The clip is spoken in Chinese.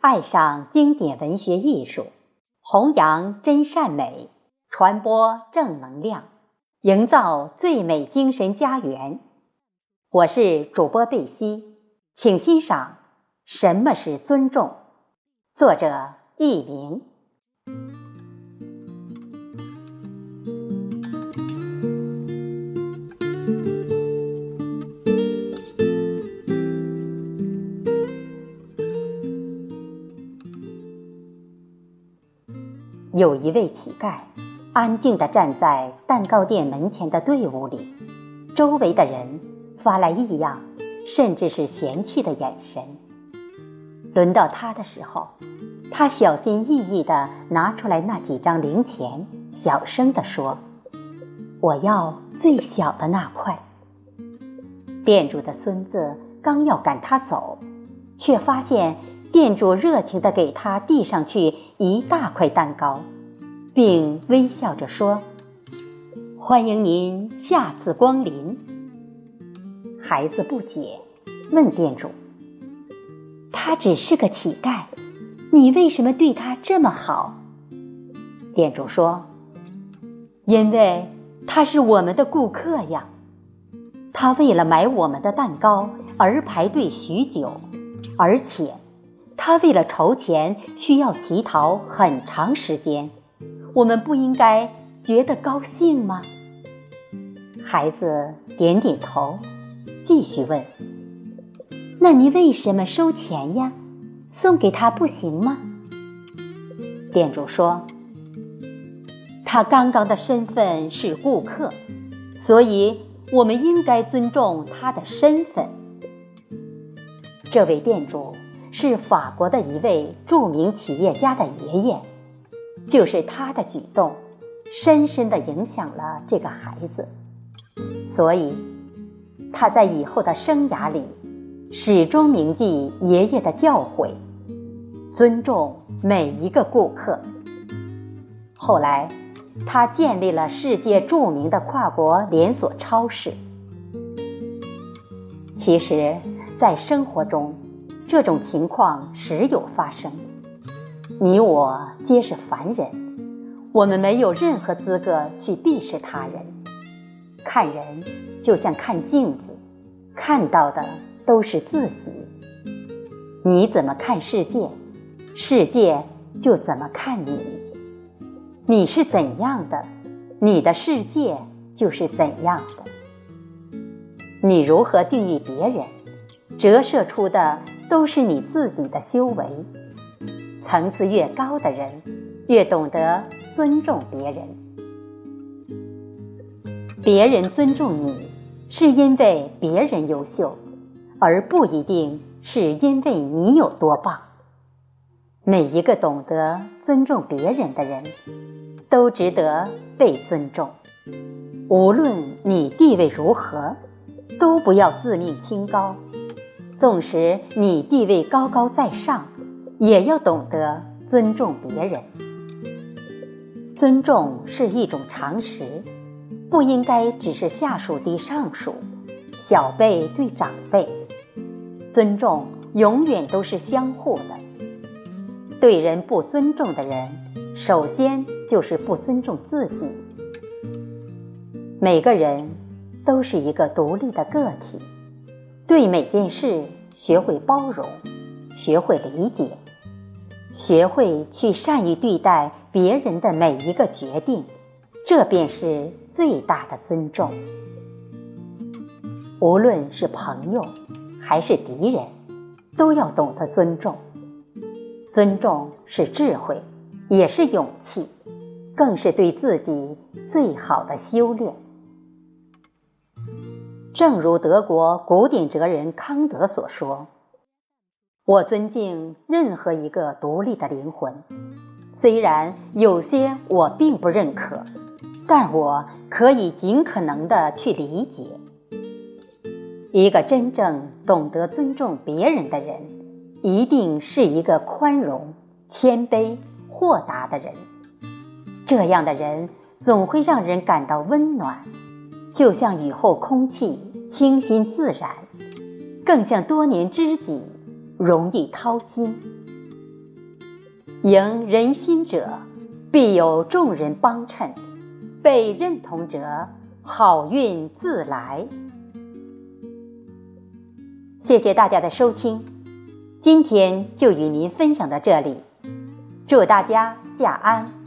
爱上经典文学艺术，弘扬真善美，传播正能量，营造最美精神家园。我是主播贝西，请欣赏什么是尊重。作者佚名。有一位乞丐，安静地站在蛋糕店门前的队伍里，周围的人发来异样，甚至是嫌弃的眼神。轮到他的时候，他小心翼翼地拿出来那几张零钱，小声地说：“我要最小的那块。”店主的孙子刚要赶他走，却发现。店主热情地给他递上去一大块蛋糕，并微笑着说：“欢迎您下次光临。”孩子不解，问店主：“他只是个乞丐，你为什么对他这么好？”店主说：“因为他是我们的顾客呀，他为了买我们的蛋糕而排队许久，而且……”他为了筹钱需要乞讨很长时间，我们不应该觉得高兴吗？孩子点点头，继续问：“那你为什么收钱呀？送给他不行吗？”店主说：“他刚刚的身份是顾客，所以我们应该尊重他的身份。”这位店主。是法国的一位著名企业家的爷爷，就是他的举动，深深地影响了这个孩子，所以他在以后的生涯里始终铭记爷爷的教诲，尊重每一个顾客。后来，他建立了世界著名的跨国连锁超市。其实，在生活中，这种情况时有发生，你我皆是凡人，我们没有任何资格去鄙视他人。看人就像看镜子，看到的都是自己。你怎么看世界，世界就怎么看你。你是怎样的，你的世界就是怎样的。你如何定义别人？折射出的都是你自己的修为。层次越高的人，越懂得尊重别人。别人尊重你，是因为别人优秀，而不一定是因为你有多棒。每一个懂得尊重别人的人，都值得被尊重。无论你地位如何，都不要自命清高。纵使你地位高高在上，也要懂得尊重别人。尊重是一种常识，不应该只是下属对上属，小辈对长辈。尊重永远都是相互的。对人不尊重的人，首先就是不尊重自己。每个人都是一个独立的个体。对每件事学会包容，学会理解，学会去善于对待别人的每一个决定，这便是最大的尊重。无论是朋友还是敌人，都要懂得尊重。尊重是智慧，也是勇气，更是对自己最好的修炼。正如德国古典哲人康德所说：“我尊敬任何一个独立的灵魂，虽然有些我并不认可，但我可以尽可能的去理解。一个真正懂得尊重别人的人，一定是一个宽容、谦卑、豁达的人。这样的人总会让人感到温暖。”就像雨后空气清新自然，更像多年知己容易掏心。迎人心者，必有众人帮衬；被认同者，好运自来。谢谢大家的收听，今天就与您分享到这里，祝大家下安。